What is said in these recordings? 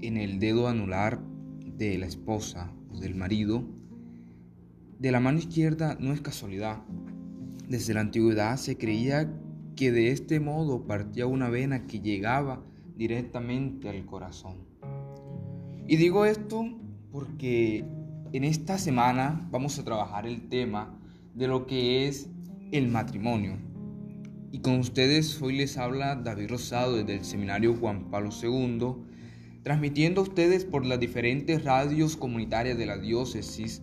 en el dedo anular de la esposa o del marido de la mano izquierda no es casualidad? Desde la antigüedad se creía que de este modo partía una vena que llegaba directamente al corazón. Y digo esto porque en esta semana vamos a trabajar el tema de lo que es el matrimonio. Y con ustedes hoy les habla David Rosado desde el Seminario Juan Pablo II, transmitiendo a ustedes por las diferentes radios comunitarias de la diócesis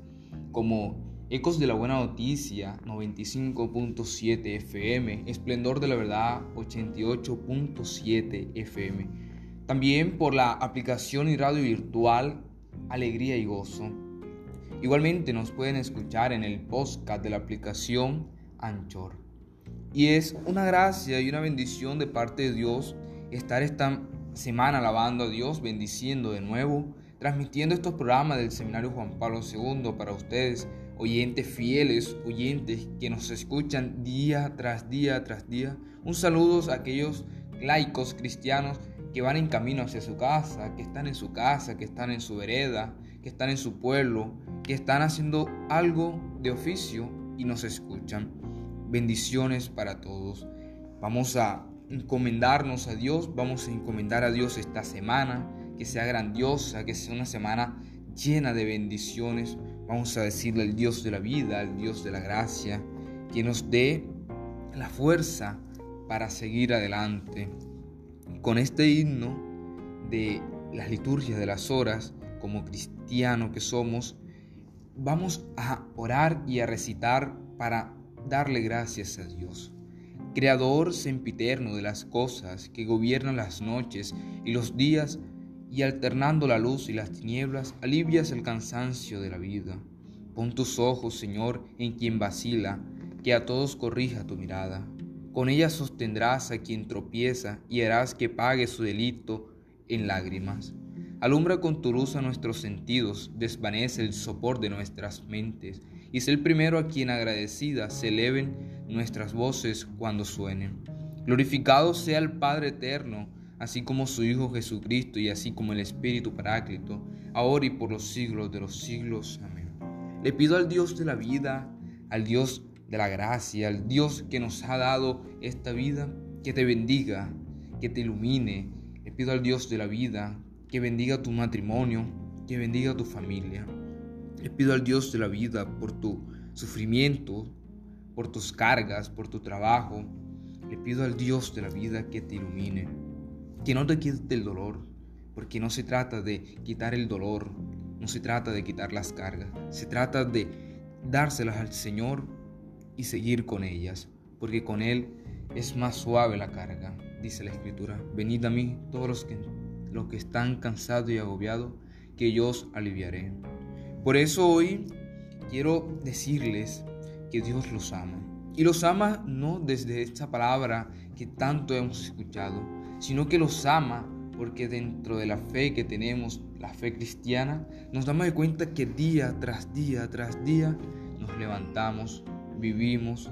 como Ecos de la Buena Noticia 95.7 FM, Esplendor de la Verdad 88.7 FM. También por la aplicación y radio virtual Alegría y Gozo. Igualmente nos pueden escuchar en el podcast de la aplicación Anchor. Y es una gracia y una bendición de parte de Dios estar esta semana alabando a Dios, bendiciendo de nuevo, transmitiendo estos programas del Seminario Juan Pablo II para ustedes, oyentes fieles, oyentes que nos escuchan día tras día tras día. Un saludo a aquellos laicos cristianos que van en camino hacia su casa, que están en su casa, que están en su vereda, que están en su pueblo, que están haciendo algo de oficio y nos escuchan. Bendiciones para todos. Vamos a encomendarnos a Dios, vamos a encomendar a Dios esta semana, que sea grandiosa, que sea una semana llena de bendiciones. Vamos a decirle al Dios de la vida, al Dios de la gracia, que nos dé la fuerza para seguir adelante. Con este himno de las liturgias de las horas, como cristianos que somos, vamos a orar y a recitar para darle gracias a Dios. Creador sempiterno de las cosas que gobiernan las noches y los días y alternando la luz y las tinieblas, alivias el cansancio de la vida. Pon tus ojos, Señor, en quien vacila, que a todos corrija tu mirada. Con ella sostendrás a quien tropieza y harás que pague su delito en lágrimas. Alumbra con tu luz a nuestros sentidos, desvanece el sopor de nuestras mentes, y sé el primero a quien agradecidas se eleven nuestras voces cuando suenen. Glorificado sea el Padre eterno, así como su Hijo Jesucristo y así como el Espíritu Paráclito, ahora y por los siglos de los siglos. Amén. Le pido al Dios de la vida, al Dios de la gracia, al Dios que nos ha dado esta vida, que te bendiga, que te ilumine. Le pido al Dios de la vida que bendiga tu matrimonio, que bendiga tu familia. Le pido al Dios de la vida por tu sufrimiento, por tus cargas, por tu trabajo. Le pido al Dios de la vida que te ilumine, que no te quite el dolor, porque no se trata de quitar el dolor, no se trata de quitar las cargas, se trata de dárselas al Señor y seguir con ellas, porque con Él es más suave la carga, dice la Escritura. Venid a mí todos los que, los que están cansados y agobiados, que yo os aliviaré. Por eso hoy quiero decirles que Dios los ama. Y los ama no desde esta palabra que tanto hemos escuchado, sino que los ama porque dentro de la fe que tenemos, la fe cristiana, nos damos de cuenta que día tras día tras día nos levantamos, vivimos,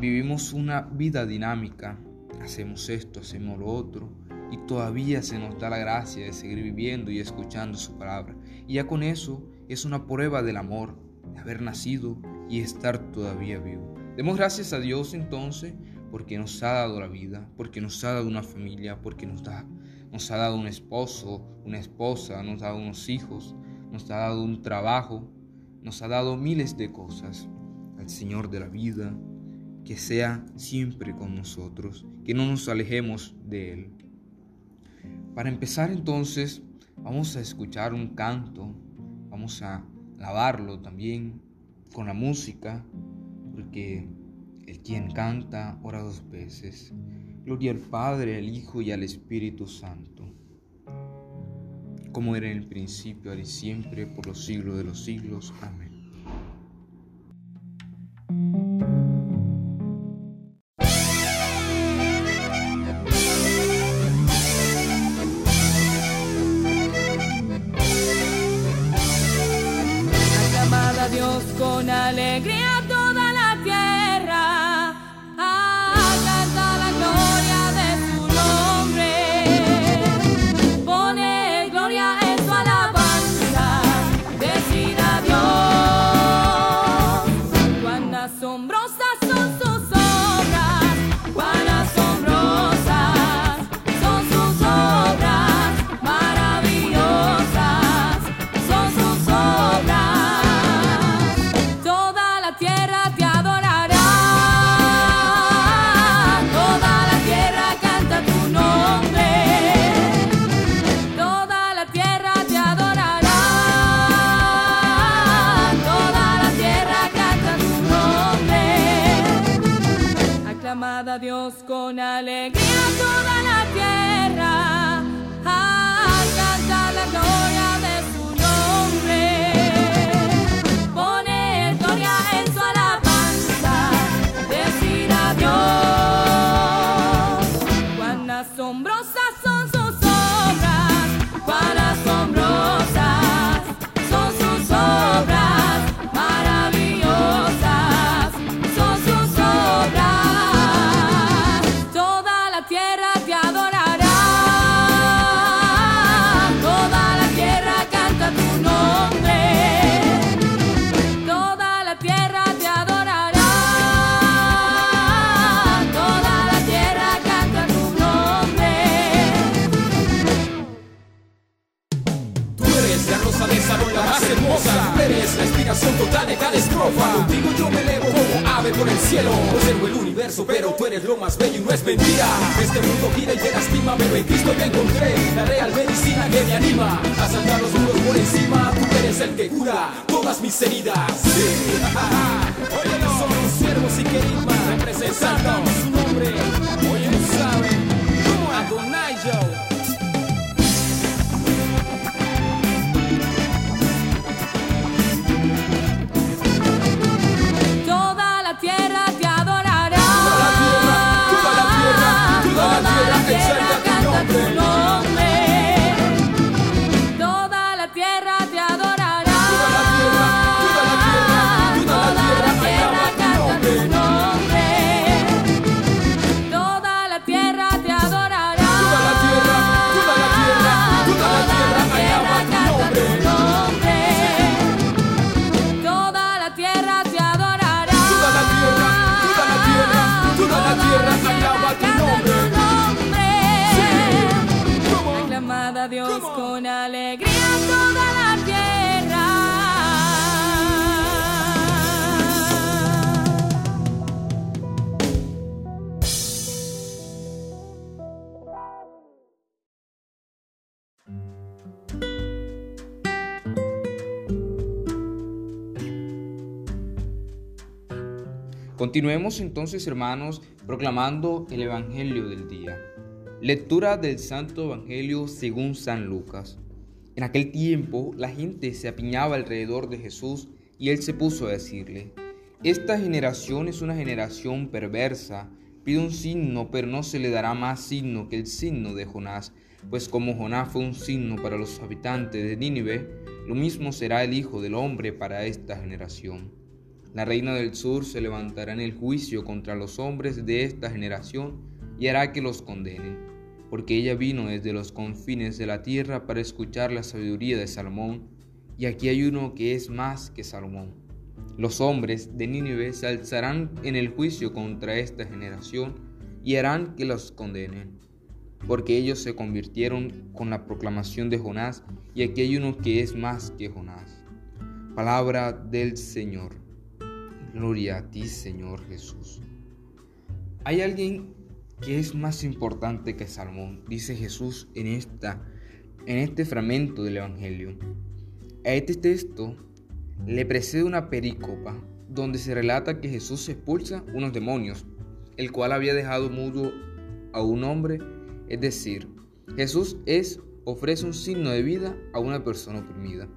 vivimos una vida dinámica, hacemos esto, hacemos lo otro, y todavía se nos da la gracia de seguir viviendo y escuchando su palabra. Y ya con eso es una prueba del amor, de haber nacido y estar todavía vivo. Demos gracias a Dios entonces porque nos ha dado la vida, porque nos ha dado una familia, porque nos, da, nos ha dado un esposo, una esposa, nos ha dado unos hijos, nos ha dado un trabajo, nos ha dado miles de cosas. Al Señor de la vida, que sea siempre con nosotros, que no nos alejemos de Él. Para empezar entonces, vamos a escuchar un canto, vamos a lavarlo también con la música, porque el quien canta ora dos veces. Gloria al Padre, al Hijo y al Espíritu Santo. como era en el principio, ahora y siempre, por los siglos de los siglos. Amén. Este mundo gira y te lastima, pero en Cristo encontré. La real medicina que me anima. A saltar los muros por encima. Tú eres el que cura todas mis heridas. Sí, Óyelo, somos siervos y queridos Continuemos entonces, hermanos, proclamando el Evangelio del día. Lectura del Santo Evangelio según San Lucas. En aquel tiempo la gente se apiñaba alrededor de Jesús y él se puso a decirle, Esta generación es una generación perversa, pide un signo, pero no se le dará más signo que el signo de Jonás, pues como Jonás fue un signo para los habitantes de Nínive, lo mismo será el Hijo del Hombre para esta generación. La reina del sur se levantará en el juicio contra los hombres de esta generación y hará que los condenen porque ella vino desde los confines de la tierra para escuchar la sabiduría de Salomón, y aquí hay uno que es más que Salomón. Los hombres de Nínive se alzarán en el juicio contra esta generación y harán que los condenen, porque ellos se convirtieron con la proclamación de Jonás, y aquí hay uno que es más que Jonás. Palabra del Señor. Gloria a ti, Señor Jesús. Hay alguien ¿Qué es más importante que Salmón? Dice Jesús en, esta, en este fragmento del Evangelio. A este texto le precede una pericopa donde se relata que Jesús expulsa unos demonios, el cual había dejado mudo a un hombre. Es decir, Jesús es ofrece un signo de vida a una persona oprimida,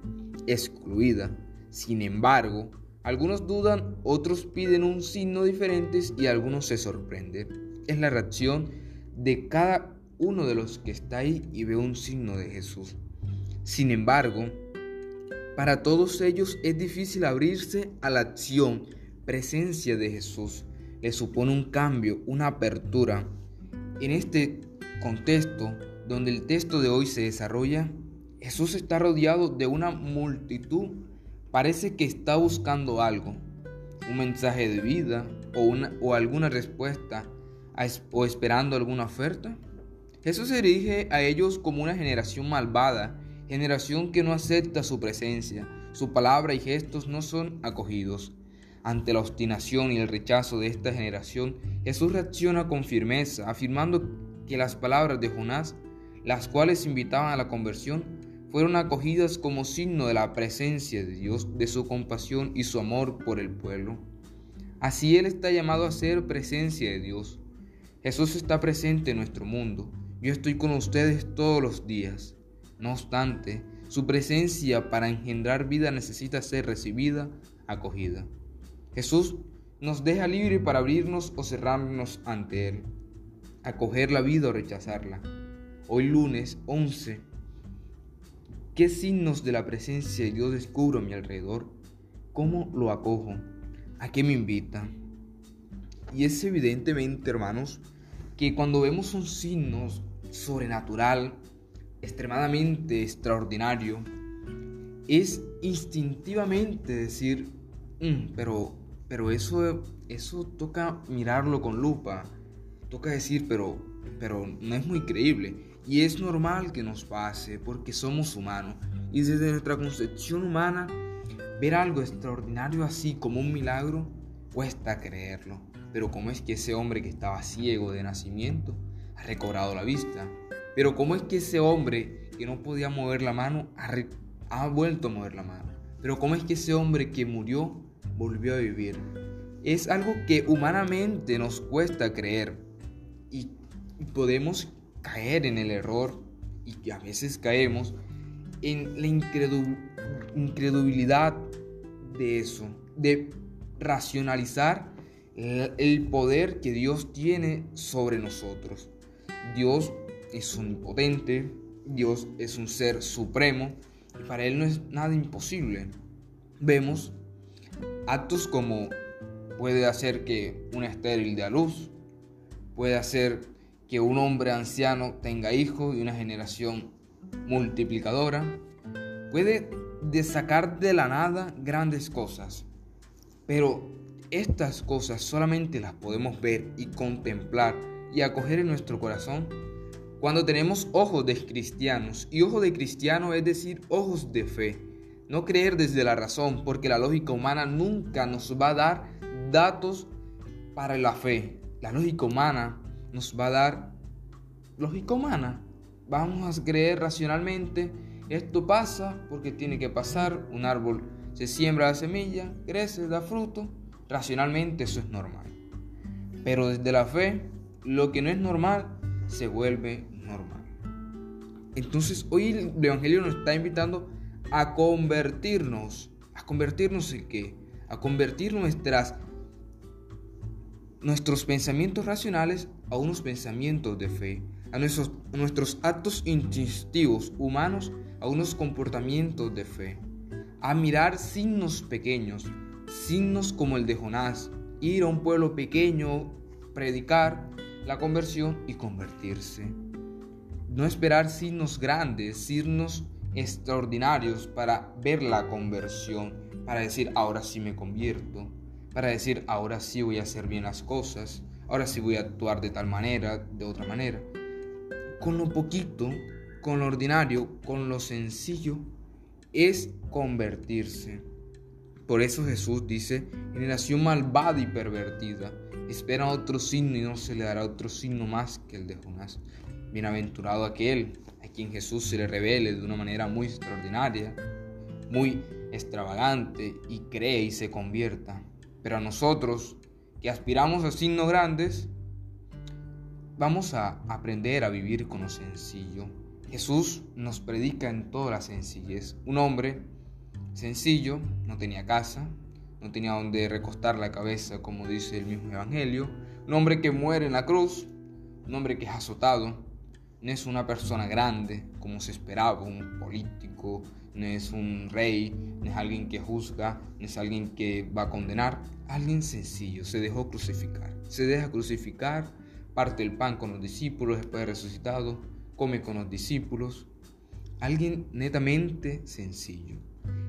excluida. Sin embargo, algunos dudan, otros piden un signo diferente y algunos se sorprenden. Es la reacción de cada uno de los que está ahí y ve un signo de Jesús. Sin embargo, para todos ellos es difícil abrirse a la acción, presencia de Jesús. Le supone un cambio, una apertura. En este contexto, donde el texto de hoy se desarrolla, Jesús está rodeado de una multitud Parece que está buscando algo, un mensaje de vida o, una, o alguna respuesta o esperando alguna oferta. Jesús se dirige a ellos como una generación malvada, generación que no acepta su presencia, su palabra y gestos no son acogidos. Ante la obstinación y el rechazo de esta generación, Jesús reacciona con firmeza, afirmando que las palabras de Jonás, las cuales invitaban a la conversión, fueron acogidas como signo de la presencia de Dios, de su compasión y su amor por el pueblo. Así Él está llamado a ser presencia de Dios. Jesús está presente en nuestro mundo. Yo estoy con ustedes todos los días. No obstante, su presencia para engendrar vida necesita ser recibida, acogida. Jesús nos deja libre para abrirnos o cerrarnos ante Él, acoger la vida o rechazarla. Hoy lunes 11 ¿Qué signos de la presencia de Dios descubro a mi alrededor? ¿Cómo lo acojo? ¿A qué me invita? Y es evidentemente, hermanos, que cuando vemos un signo sobrenatural, extremadamente extraordinario, es instintivamente decir, mm, pero, pero eso, eso toca mirarlo con lupa, toca decir, pero, pero no es muy creíble. Y es normal que nos pase porque somos humanos. Y desde nuestra concepción humana, ver algo extraordinario así como un milagro cuesta creerlo. Pero ¿cómo es que ese hombre que estaba ciego de nacimiento ha recobrado la vista? Pero ¿cómo es que ese hombre que no podía mover la mano ha, ha vuelto a mover la mano? Pero ¿cómo es que ese hombre que murió volvió a vivir? Es algo que humanamente nos cuesta creer y podemos caer en el error y a veces caemos en la incredulidad de eso, de racionalizar el poder que Dios tiene sobre nosotros. Dios es omnipotente, Dios es un ser supremo y para Él no es nada imposible. Vemos actos como puede hacer que una estéril dé luz, puede hacer que un hombre anciano tenga hijos y una generación multiplicadora, puede sacar de la nada grandes cosas, pero estas cosas solamente las podemos ver y contemplar y acoger en nuestro corazón cuando tenemos ojos de cristianos. Y ojo de cristiano es decir, ojos de fe. No creer desde la razón, porque la lógica humana nunca nos va a dar datos para la fe. La lógica humana nos va a dar lógica humana. Vamos a creer racionalmente, esto pasa porque tiene que pasar, un árbol se siembra la semilla, crece, da fruto, racionalmente eso es normal. Pero desde la fe, lo que no es normal se vuelve normal. Entonces hoy el Evangelio nos está invitando a convertirnos. ¿A convertirnos en qué? A convertir nuestras nuestros pensamientos racionales a unos pensamientos de fe, a nuestros, nuestros actos instintivos humanos a unos comportamientos de fe, a mirar signos pequeños, signos como el de Jonás, ir a un pueblo pequeño, predicar la conversión y convertirse. No esperar signos grandes, signos extraordinarios para ver la conversión, para decir ahora sí me convierto para decir, ahora sí voy a hacer bien las cosas, ahora sí voy a actuar de tal manera, de otra manera. Con lo poquito, con lo ordinario, con lo sencillo, es convertirse. Por eso Jesús dice, generación malvada y pervertida, espera otro signo y no se le dará otro signo más que el de Jonás. Bienaventurado aquel a quien Jesús se le revele de una manera muy extraordinaria, muy extravagante y cree y se convierta. Pero a nosotros que aspiramos a signos grandes, vamos a aprender a vivir con lo sencillo. Jesús nos predica en toda la sencillez. Un hombre sencillo, no tenía casa, no tenía donde recostar la cabeza, como dice el mismo Evangelio. Un hombre que muere en la cruz, un hombre que es azotado, no es una persona grande, como se esperaba, un político, no es un rey, no es alguien que juzga, no es alguien que va a condenar, alguien sencillo, se dejó crucificar, se deja crucificar, parte el pan con los discípulos, después de resucitado, come con los discípulos, alguien netamente sencillo.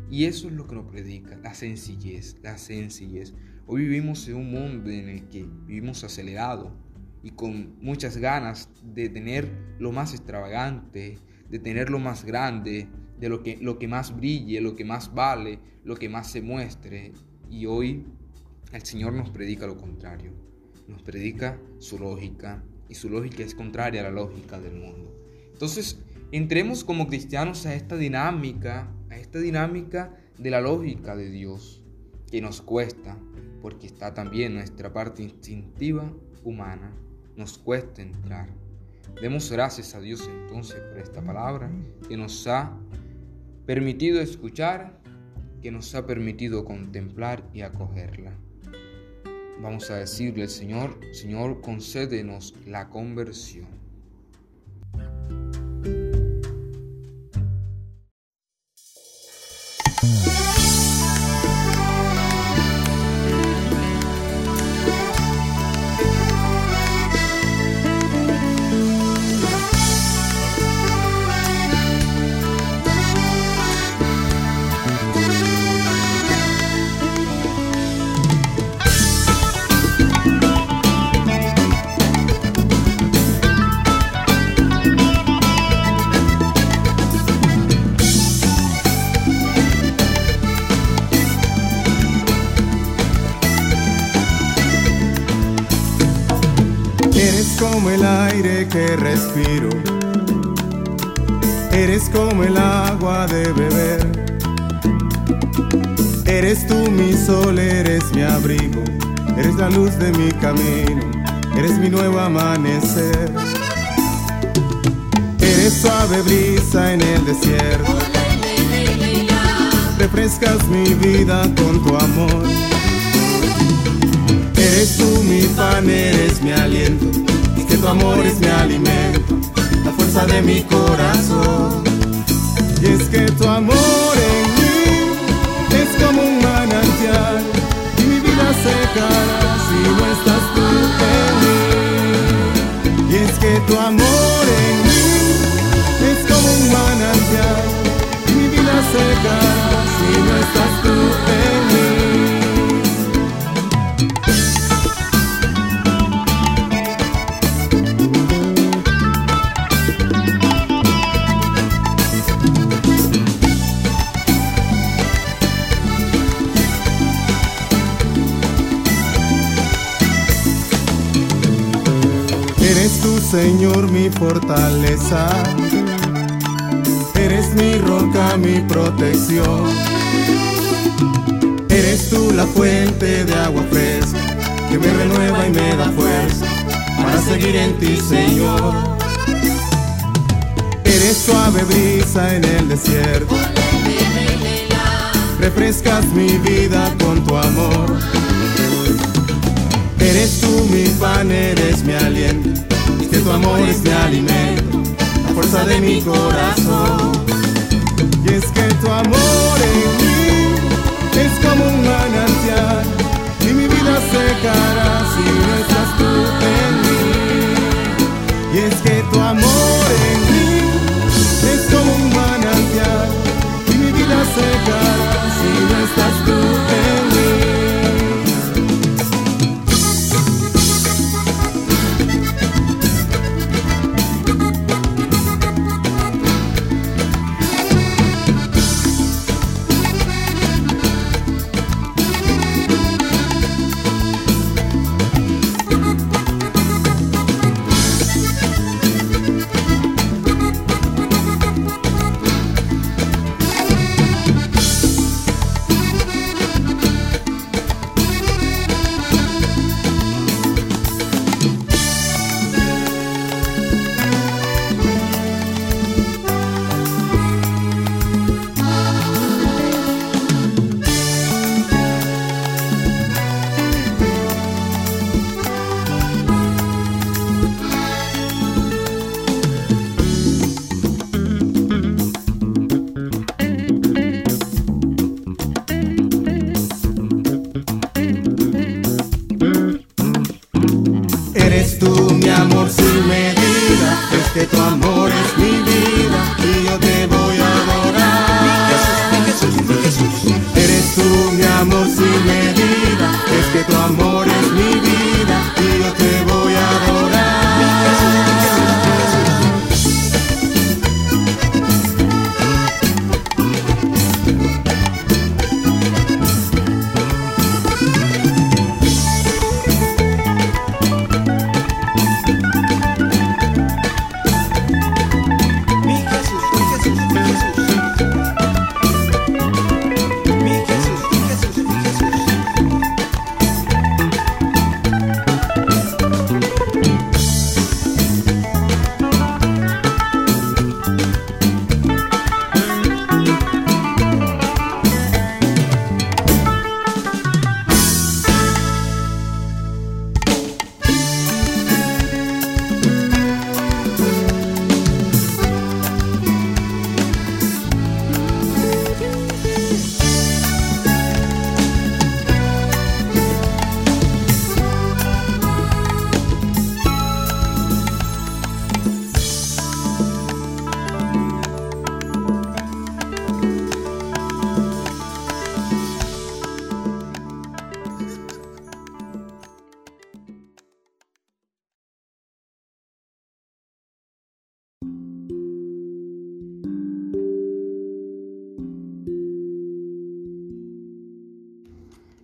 Y eso es lo que nos predica, la sencillez, la sencillez. Hoy vivimos en un mundo en el que vivimos acelerado y con muchas ganas de tener lo más extravagante, de tener lo más grande, de lo que, lo que más brille, lo que más vale, lo que más se muestre. Y hoy el Señor nos predica lo contrario. Nos predica su lógica y su lógica es contraria a la lógica del mundo. Entonces, entremos como cristianos a esta dinámica esta dinámica de la lógica de Dios, que nos cuesta, porque está también nuestra parte instintiva humana, nos cuesta entrar. Demos gracias a Dios entonces por esta palabra que nos ha permitido escuchar, que nos ha permitido contemplar y acogerla. Vamos a decirle Señor, Señor, concédenos la conversión. El aire que respiro. Eres como el agua de beber. Eres tú mi sol, eres mi abrigo. Eres la luz de mi camino. Eres mi nuevo amanecer. Eres suave brisa en el desierto. Refrescas mi vida con tu amor. Eres tú mi pan, eres mi aliento tu amor es mi alimento, la fuerza de mi corazón. Y es que tu amor en mí es como un manantial y mi vida secará si no estás tú en mí. Y es que tu amor en mí es como un manantial y mi vida secará si no estás tú Señor, mi fortaleza. Eres mi roca, mi protección. Eres tú la fuente de agua fresca que me renueva y me da fuerza para seguir en ti, Señor. Eres suave brisa en el desierto. Refrescas mi vida con tu amor. Eres tú mi pan, eres mi aliento que tu amor es mi alimento, la fuerza de mi corazón. Y es que tu amor mí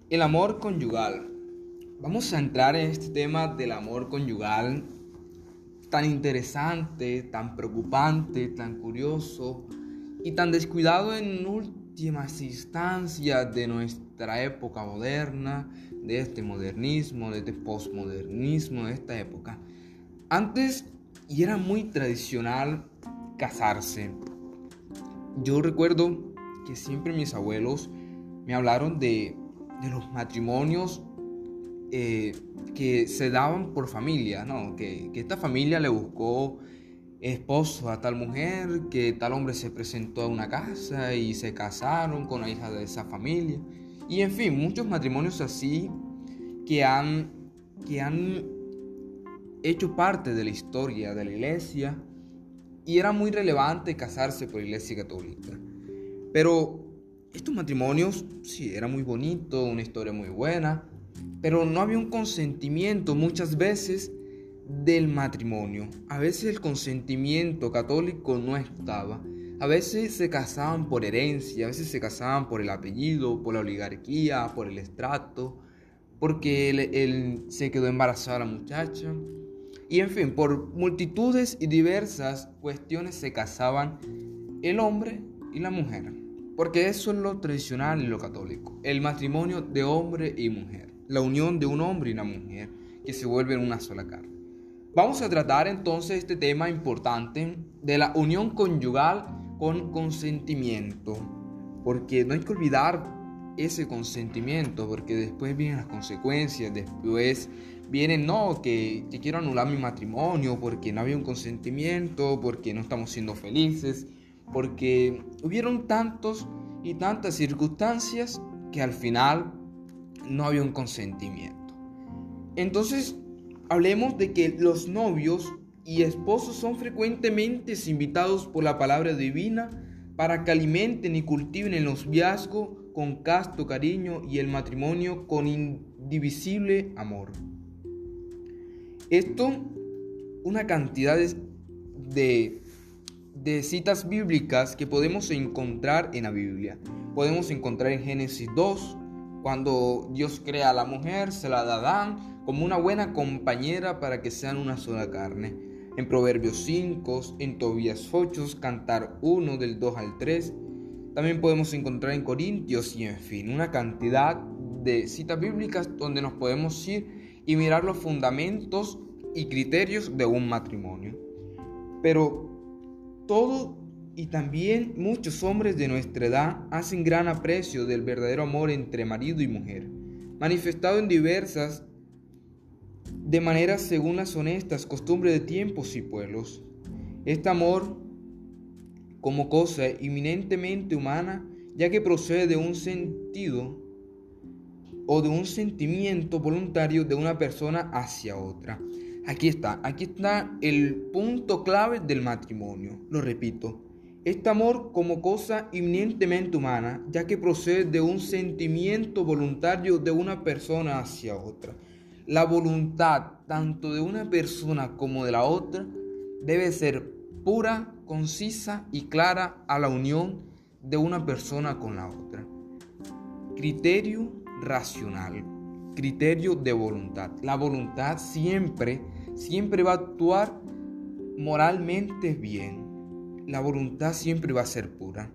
El amor conyugal. Vamos a entrar en este tema del amor conyugal tan interesante, tan preocupante, tan curioso y tan descuidado en últimas instancias de nuestra época moderna, de este modernismo, de este postmodernismo de esta época. Antes y era muy tradicional casarse. Yo recuerdo que siempre mis abuelos me hablaron de, los matrimonios eh, que se daban por familia, ¿no? Que, que, esta familia le buscó esposo a tal mujer, que tal hombre se presentó a una casa y se casaron con la hija de esa familia. Y en fin, muchos matrimonios así que han, que han hecho parte de la historia de la iglesia y era muy relevante casarse por la iglesia católica. Pero estos matrimonios, sí, era muy bonito, una historia muy buena, pero no había un consentimiento muchas veces del matrimonio. A veces el consentimiento católico no estaba. A veces se casaban por herencia, a veces se casaban por el apellido, por la oligarquía, por el estrato, porque él, se quedó embarazada la muchacha. Y en fin, por multitudes y diversas cuestiones se casaban el hombre y la mujer. Porque eso es lo tradicional en lo católico. El matrimonio de hombre y mujer. La unión de un hombre y una mujer que se vuelven una sola carne. Vamos a tratar entonces este tema importante de la unión conyugal con consentimiento. Porque no hay que olvidar ese consentimiento, porque después vienen las consecuencias, después vienen, no, que, quiero anular mi matrimonio porque no había un consentimiento, porque no estamos siendo felices, porque hubieron tantos y tantas circunstancias que al final no había un consentimiento. Entonces, hablemos de que los novios y esposos son frecuentemente invitados por la palabra divina para que alimenten y cultiven el noviazgo con casto cariño y el matrimonio con indivisible amor. Esto, una cantidad de, de, citas bíblicas que podemos encontrar en la Biblia. Podemos encontrar en Génesis 2, cuando Dios crea a la mujer, se la da a Adán como una buena compañera para que sean una sola carne. En Proverbios 5, en Tobías 8, Cantar 1 del 2 al 3. También podemos encontrar en Corintios y en fin, una cantidad de citas bíblicas donde nos podemos ir y mirar los fundamentos y criterios de un matrimonio. Pero todo y también muchos hombres de nuestra edad hacen gran aprecio del verdadero amor entre marido y mujer, manifestado en diversas de maneras según las honestas costumbres de tiempos y pueblos. Este amor, como cosa eminentemente humana, ya que procede de un sentido o de un sentimiento voluntario de una persona hacia otra. Aquí está, aquí está el punto clave del matrimonio. Lo repito, este amor como cosa eminentemente humana, ya que procede de un sentimiento voluntario de una persona hacia otra. La voluntad tanto de una persona como de la otra debe ser pura, concisa y clara a la unión de una persona con la otra. Criterio racional, criterio de voluntad. La voluntad siempre, siempre va a actuar moralmente bien. La voluntad siempre va a ser pura.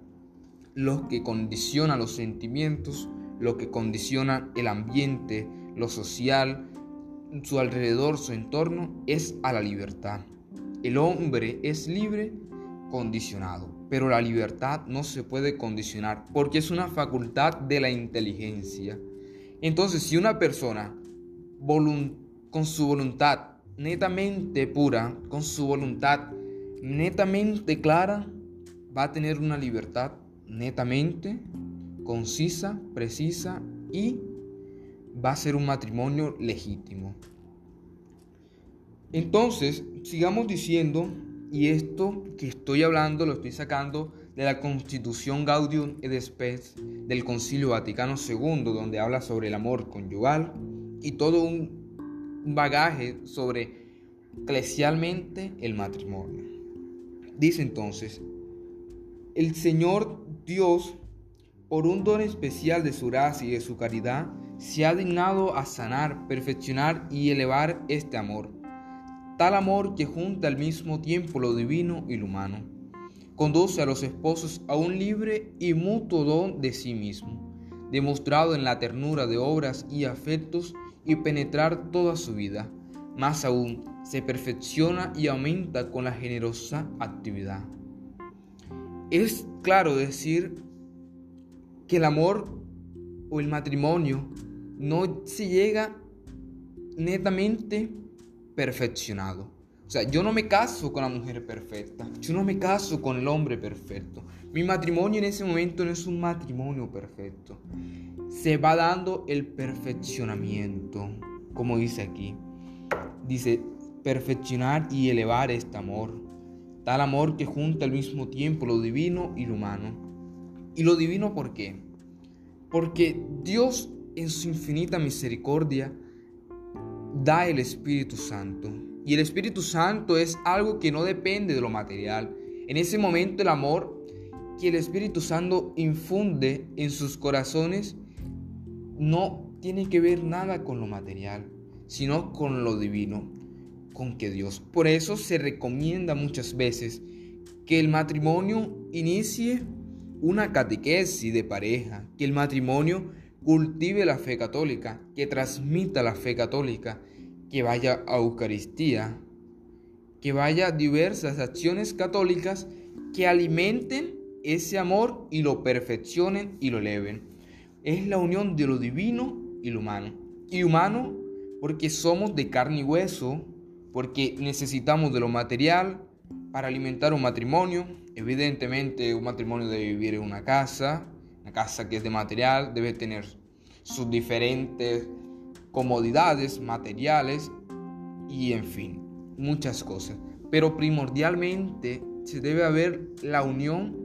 Lo que condiciona los sentimientos, lo que condiciona el ambiente, lo social, su alrededor, su entorno, es a la libertad. El hombre es libre condicionado, pero la libertad no se puede condicionar porque es una facultad de la inteligencia. Entonces, si una persona con su voluntad netamente pura, con su voluntad netamente clara, va a tener una libertad netamente concisa, precisa y va a ser un matrimonio legítimo. Entonces, sigamos diciendo, y esto que estoy hablando lo estoy sacando de la Constitución Gaudium et Spes del Concilio Vaticano II, donde habla sobre el amor conyugal y todo un bagaje sobre eclesialmente el matrimonio. Dice entonces, el Señor Dios, por un don especial de su gracia y de su caridad, se ha dignado a sanar, perfeccionar y elevar este amor. Tal amor que junta al mismo tiempo lo divino y lo humano. Conduce a los esposos a un libre y mutuo don de sí mismo, demostrado en la ternura de obras y afectos y penetrar toda su vida. Más aún, se perfecciona y aumenta con la generosa actividad. Es claro decir que el amor o el matrimonio no se llega netamente perfeccionado. O sea, yo no me caso con la mujer perfecta, yo no me caso con el hombre perfecto. Mi matrimonio en ese momento no es un matrimonio perfecto. Se va dando el perfeccionamiento, como dice aquí. Dice, perfeccionar y elevar este amor. Tal amor que junta al mismo tiempo lo divino y lo humano. ¿Y lo divino por qué? Porque Dios en su infinita misericordia da el Espíritu Santo. Y el Espíritu Santo es algo que no depende de lo material. En ese momento el amor que el Espíritu Santo infunde en sus corazones no tiene que ver nada con lo material, sino con lo divino, con que Dios. Por eso se recomienda muchas veces que el matrimonio inicie una catequesis de pareja, que el matrimonio cultive la fe católica, que transmita la fe católica, que vaya a Eucaristía, que vaya a diversas acciones católicas que alimenten ese amor y lo perfeccionen y lo eleven. Es la unión de lo divino y lo humano. Y humano porque somos de carne y hueso, porque necesitamos de lo material para alimentar un matrimonio. Evidentemente un matrimonio debe vivir en una casa, una casa que es de material, debe tener sus diferentes comodidades materiales y en fin, muchas cosas. Pero primordialmente se debe haber la unión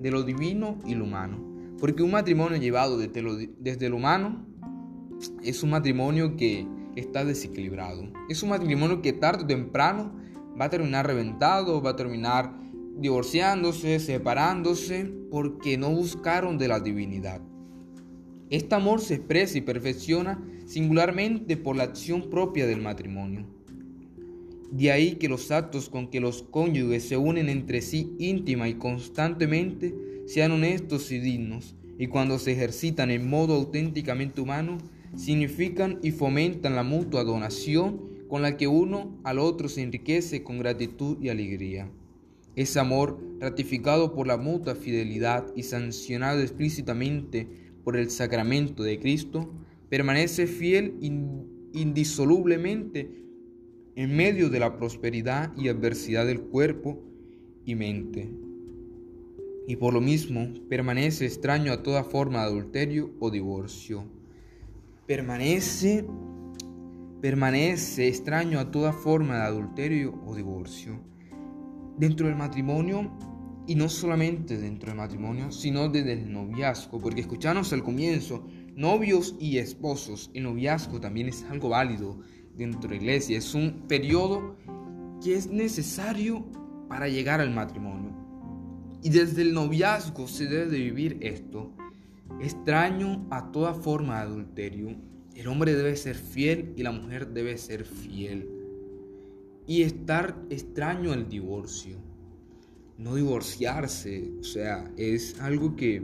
de lo divino y lo humano. Porque un matrimonio llevado desde lo, desde lo humano es un matrimonio que está desequilibrado. Es un matrimonio que tarde o temprano va a terminar reventado, va a terminar divorciándose, separándose, porque no buscaron de la divinidad. Este amor se expresa y perfecciona singularmente por la acción propia del matrimonio. De ahí que los actos con que los cónyuges se unen entre sí íntima y constantemente sean honestos y dignos, y cuando se ejercitan en modo auténticamente humano, significan y fomentan la mutua donación con la que uno al otro se enriquece con gratitud y alegría. Ese amor, ratificado por la mutua fidelidad y sancionado explícitamente por el sacramento de Cristo, permanece fiel indisolublemente en medio de la prosperidad y adversidad del cuerpo y mente. Y por lo mismo permanece extraño a toda forma de adulterio o divorcio. Permanece permanece extraño a toda forma de adulterio o divorcio. Dentro del matrimonio y no solamente dentro del matrimonio, sino desde el noviazgo, porque escuchamos al comienzo, novios y esposos, el noviazgo también es algo válido dentro de la iglesia, es un periodo que es necesario para llegar al matrimonio. Y desde el noviazgo se debe de vivir esto, extraño a toda forma de adulterio. El hombre debe ser fiel y la mujer debe ser fiel. Y estar extraño al divorcio no divorciarse, o sea, es algo que,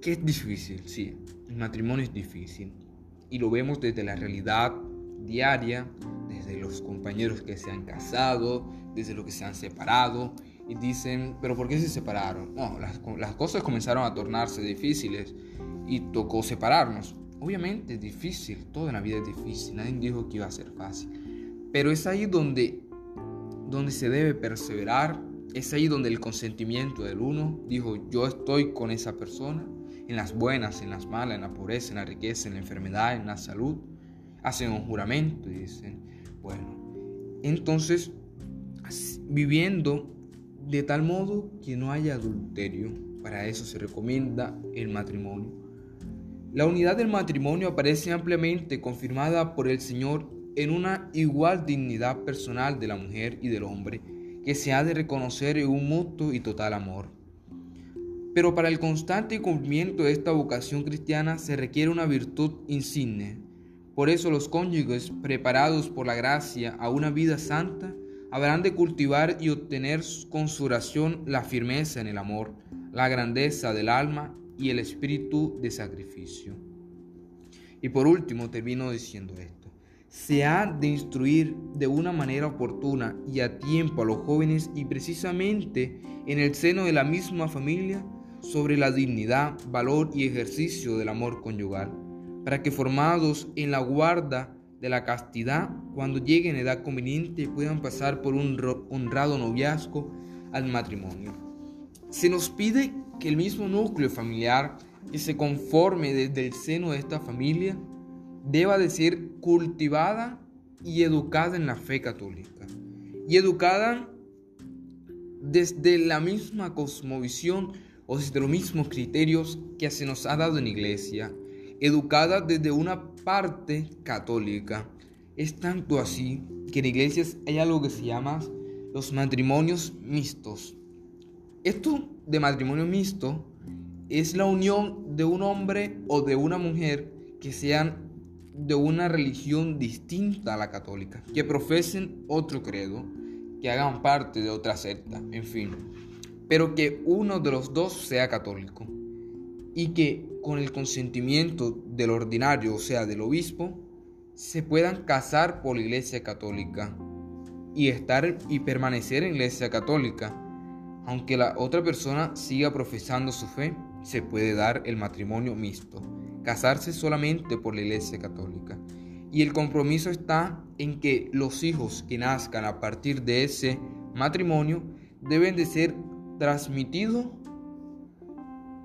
que es difícil, sí, el matrimonio es difícil y lo vemos desde la realidad diaria, desde los compañeros que se han casado, desde los que se han separado y dicen, pero ¿por qué se separaron? No, las, cosas comenzaron a tornarse difíciles y tocó separarnos. Obviamente es difícil, toda la vida es difícil, nadie dijo que iba a ser fácil, pero es ahí donde, donde se debe perseverar es ahí donde el consentimiento del uno dijo, yo estoy con esa persona, en las buenas, en las malas, en la pobreza, en la riqueza, en la enfermedad, en la salud. Hacen un juramento y dicen, bueno, entonces, viviendo de tal modo que no haya adulterio, para eso se recomienda el matrimonio. La unidad del matrimonio aparece ampliamente confirmada por el Señor en una igual dignidad personal de la mujer y del hombre que se ha de reconocer en un mutuo y total amor. Pero para el constante cumplimiento de esta vocación cristiana se requiere una virtud insigne. Por eso los cónyuges preparados por la gracia a una vida santa habrán de cultivar y obtener con su oración la firmeza en el amor, la grandeza del alma y el espíritu de sacrificio. Y por último termino diciendo esto. Se ha de instruir de una manera oportuna y a tiempo a los jóvenes y precisamente en el seno de la misma familia sobre la dignidad, valor y ejercicio del amor conyugal, para que formados en la guarda de la castidad, cuando lleguen a edad conveniente puedan pasar por un honrado noviazgo al matrimonio. Se nos pide que el mismo núcleo familiar que se conforme desde el seno de esta familia deba de ser cultivada y educada en la fe católica. Y educada desde la misma cosmovisión o desde los mismos criterios que se nos ha dado en iglesia. Educada desde una parte católica. Es tanto así que en iglesias hay algo que se llama los matrimonios mixtos. Esto de matrimonio mixto es la unión de un hombre o de una mujer que sean de una religión distinta a la católica, que profesen otro credo, que hagan parte de otra secta, en fin, pero que uno de los dos sea católico y que con el consentimiento del ordinario, o sea, del obispo, se puedan casar por la iglesia católica y estar y permanecer en la iglesia católica, aunque la otra persona siga profesando su fe se puede dar el matrimonio mixto, casarse solamente por la Iglesia Católica. Y el compromiso está en que los hijos que nazcan a partir de ese matrimonio deben de ser transmitidos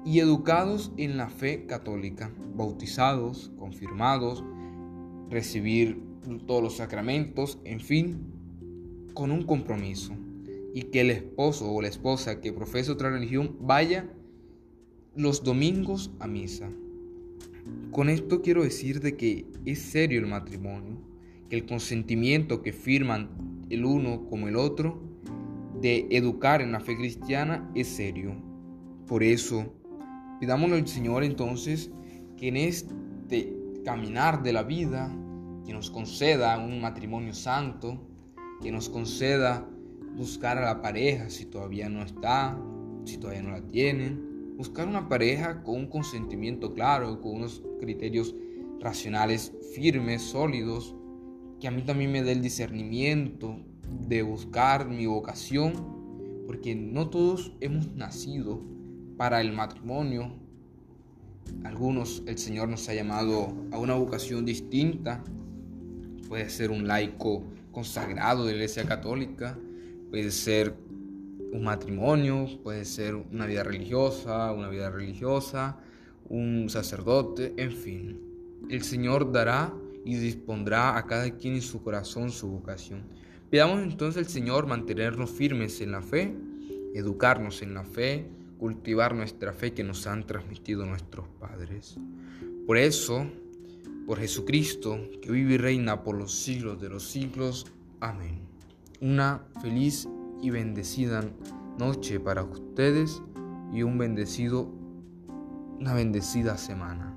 y educados en la fe católica, bautizados, confirmados, recibir todos los sacramentos, en fin, con un compromiso. Y que el esposo o la esposa que profesa otra religión vaya los domingos a misa. Con esto quiero decir de que es serio el matrimonio, que el consentimiento que firman el uno como el otro de educar en la fe cristiana es serio. Por eso, pidámosle al Señor entonces que en este caminar de la vida, que nos conceda un matrimonio santo, que nos conceda buscar a la pareja si todavía no está, si todavía no la tienen, buscar una pareja con un consentimiento claro, con unos criterios racionales firmes, sólidos, que a mí también me dé el discernimiento de buscar mi vocación, porque no todos hemos nacido para el matrimonio. Algunos el Señor nos ha llamado a una vocación distinta. Puede ser un laico consagrado de la Iglesia Católica, puede ser un matrimonio, puede ser una vida religiosa, una vida religiosa, un sacerdote, en fin. El Señor dará y dispondrá a cada quien en su corazón su vocación. Pidamos entonces al Señor mantenernos firmes en la fe, educarnos en la fe, cultivar nuestra fe que nos han transmitido nuestros padres. Por eso, por Jesucristo, que vive y reina por los siglos de los siglos. Amén. Una feliz y bendecida noche para ustedes y un bendecido una bendecida semana.